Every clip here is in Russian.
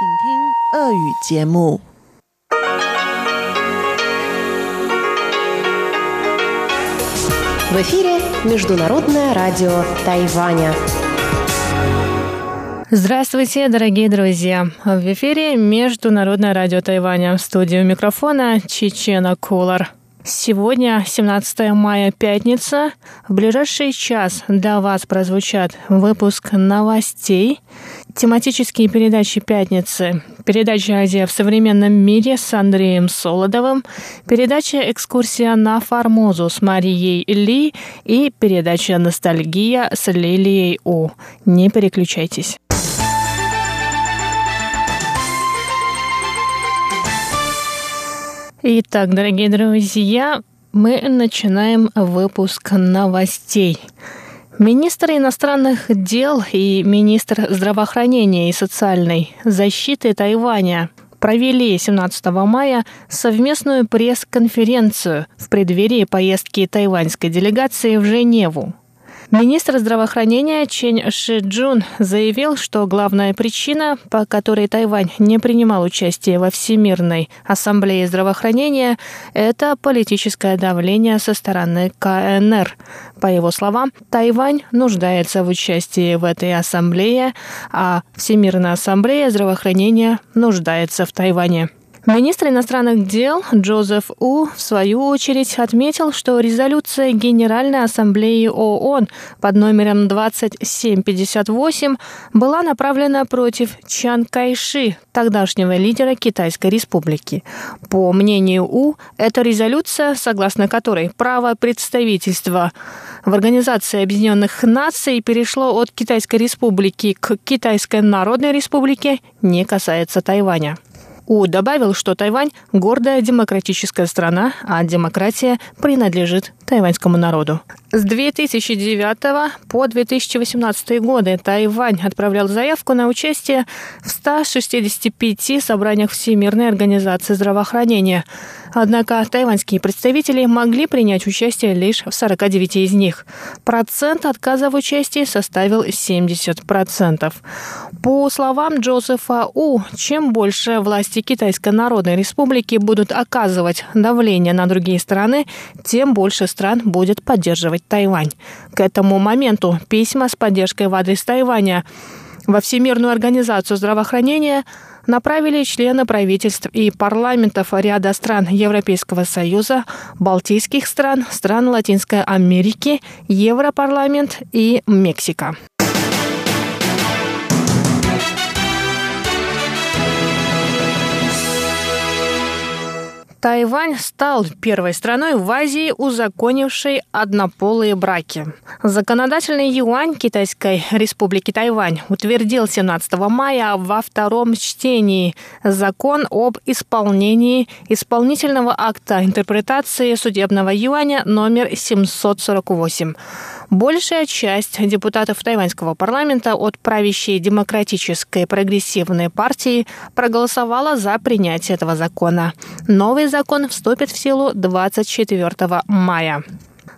В эфире Международное радио Тайваня. Здравствуйте, дорогие друзья! В эфире Международное радио Тайваня. В студию микрофона Чечена Кулар. Сегодня 17 мая, пятница. В ближайший час для вас прозвучат выпуск новостей, тематические передачи пятницы, передача «Азия в современном мире» с Андреем Солодовым, передача «Экскурсия на Формозу» с Марией Ли и передача «Ностальгия» с Лилией У. Не переключайтесь. Итак, дорогие друзья, мы начинаем выпуск новостей. Министр иностранных дел и министр здравоохранения и социальной защиты Тайваня провели 17 мая совместную пресс-конференцию в преддверии поездки тайваньской делегации в Женеву. Министр здравоохранения Чен Шиджун заявил, что главная причина, по которой Тайвань не принимал участие во Всемирной ассамблее здравоохранения, это политическое давление со стороны КНР. По его словам, Тайвань нуждается в участии в этой ассамблее, а Всемирная ассамблея здравоохранения нуждается в Тайване. Министр иностранных дел Джозеф У, в свою очередь, отметил, что резолюция Генеральной Ассамблеи ООН под номером 2758 была направлена против Чан Кайши, тогдашнего лидера Китайской Республики. По мнению У, эта резолюция, согласно которой право представительства в Организации Объединенных Наций перешло от Китайской Республики к Китайской Народной Республике, не касается Тайваня. У добавил, что Тайвань – гордая демократическая страна, а демократия принадлежит тайваньскому народу. С 2009 по 2018 годы Тайвань отправлял заявку на участие в 165 собраниях Всемирной организации здравоохранения. Однако тайваньские представители могли принять участие лишь в 49 из них. Процент отказа в участии составил 70%. По словам Джозефа У, чем больше власти Китайской Народной Республики будут оказывать давление на другие страны, тем больше стран будет поддерживать Тайвань. К этому моменту письма с поддержкой в адрес Тайваня во Всемирную организацию здравоохранения направили члены правительств и парламентов ряда стран Европейского Союза, Балтийских стран, стран Латинской Америки, Европарламент и Мексика. Тайвань стал первой страной в Азии, узаконившей однополые браки. Законодательный юань Китайской республики Тайвань утвердил 17 мая во втором чтении закон об исполнении исполнительного акта интерпретации судебного юаня номер 748. Большая часть депутатов тайваньского парламента от правящей демократической прогрессивной партии проголосовала за принятие этого закона. Новый закон вступит в силу 24 мая.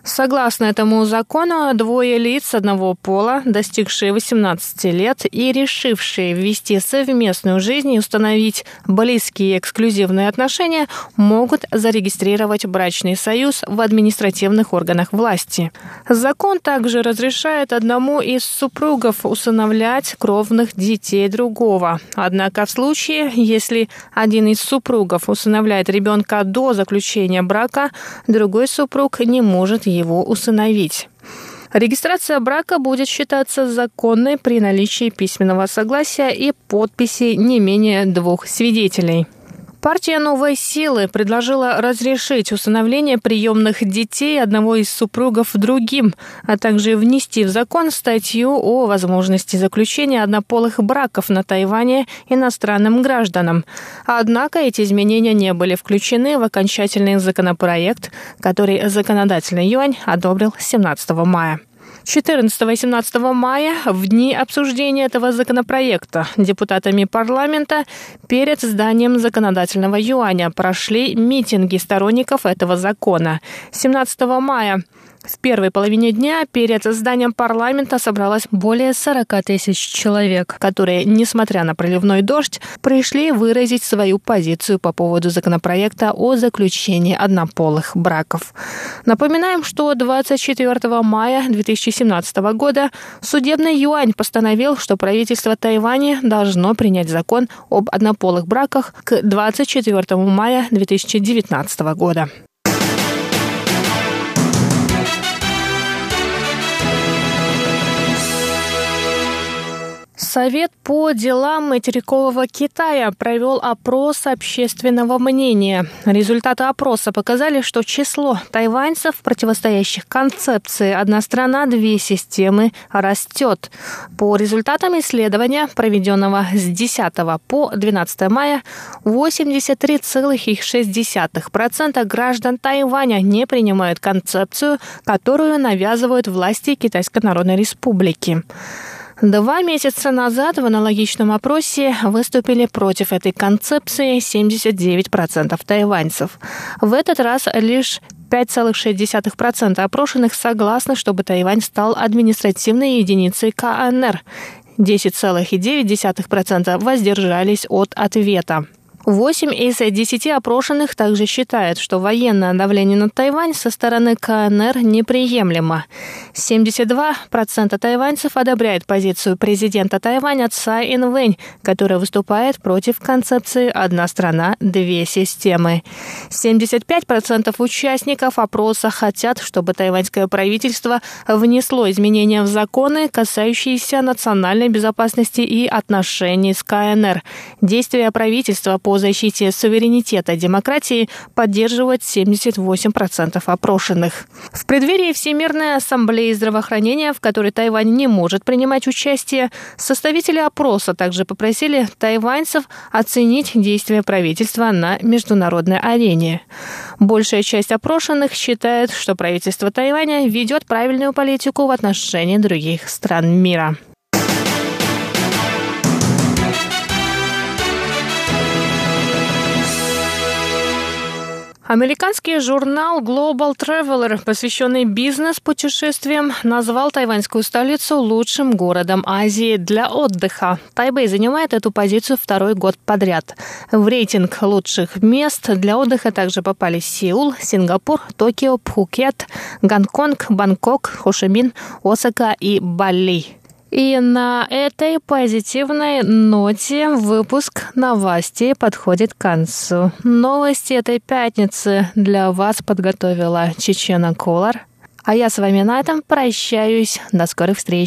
Согласно этому закону, двое лиц одного пола, достигшие 18 лет и решившие ввести совместную жизнь и установить близкие эксклюзивные отношения, могут зарегистрировать брачный союз в административных органах власти. Закон также разрешает одному из супругов усыновлять кровных детей другого. Однако в случае, если один из супругов усыновляет ребенка до заключения брака, другой супруг не может его усыновить. Регистрация брака будет считаться законной при наличии письменного согласия и подписи не менее двух свидетелей. Партия «Новой силы» предложила разрешить усыновление приемных детей одного из супругов другим, а также внести в закон статью о возможности заключения однополых браков на Тайване иностранным гражданам. Однако эти изменения не были включены в окончательный законопроект, который законодательный юань одобрил 17 мая. 14 и 17 мая, в дни обсуждения этого законопроекта, депутатами парламента перед зданием законодательного юаня прошли митинги сторонников этого закона. 17 мая В первой половине дня перед зданием парламента собралось более 40 тысяч человек, которые, несмотря на проливной дождь, пришли выразить свою позицию по поводу законопроекта о заключении однополых браков. Напоминаем, что 24 мая 2017 года судебный юань постановил, что правительство Тайваня должно принять закон об однополых браках к 24 мая 2019 года. Совет по делам материкового Китая провел опрос общественного мнения. Результаты опроса показали, что число тайваньцев, противостоящих концепции «одна страна, две системы» растет. По результатам исследования, проведенного с 10 по 12 мая, 83,6% граждан Тайваня не принимают концепцию, которую навязывают власти Китайской Народной Республики. Два месяца назад в аналогичном опросе выступили против этой концепции 79% тайваньцев. В этот раз лишь 5,6% опрошенных согласны, чтобы Тайвань стал административной единицей КНР. 10,9% воздержались от ответа. 8 из 10 опрошенных также считают, что военное давление на Тайвань со стороны КНР неприемлемо. 72% тайваньцев одобряют позицию президента Тайваня Цай Инвэнь, который выступает против концепции «одна страна, две системы». 75% участников опроса хотят, чтобы тайваньское правительство внесло изменения в законы, касающиеся национальной безопасности и отношений с КНР. Действия правительства по защите суверенитета демократии поддерживают 78% опрошенных. В преддверии Всемирной ассамблеи здравоохранения, в которой Тайвань не может принимать участие, составители опроса также попросили тайваньцев оценить действия правительства на международной арене. Большая часть опрошенных считает, что правительство Тайваня ведет правильную политику в отношении других стран мира. Американский журнал Global Traveler, посвященный бизнес-путешествиям, назвал тайваньскую столицу лучшим городом Азии для отдыха. Тайбэй занимает эту позицию второй год подряд. В рейтинг лучших мест для отдыха также попали Сеул, Сингапур, Токио, Пхукет, Гонконг, Бангкок, Хошимин, Осака и Бали. И на этой позитивной ноте выпуск новостей подходит к концу. Новости этой пятницы для вас подготовила Чечена Колор. А я с вами на этом прощаюсь. До скорых встреч.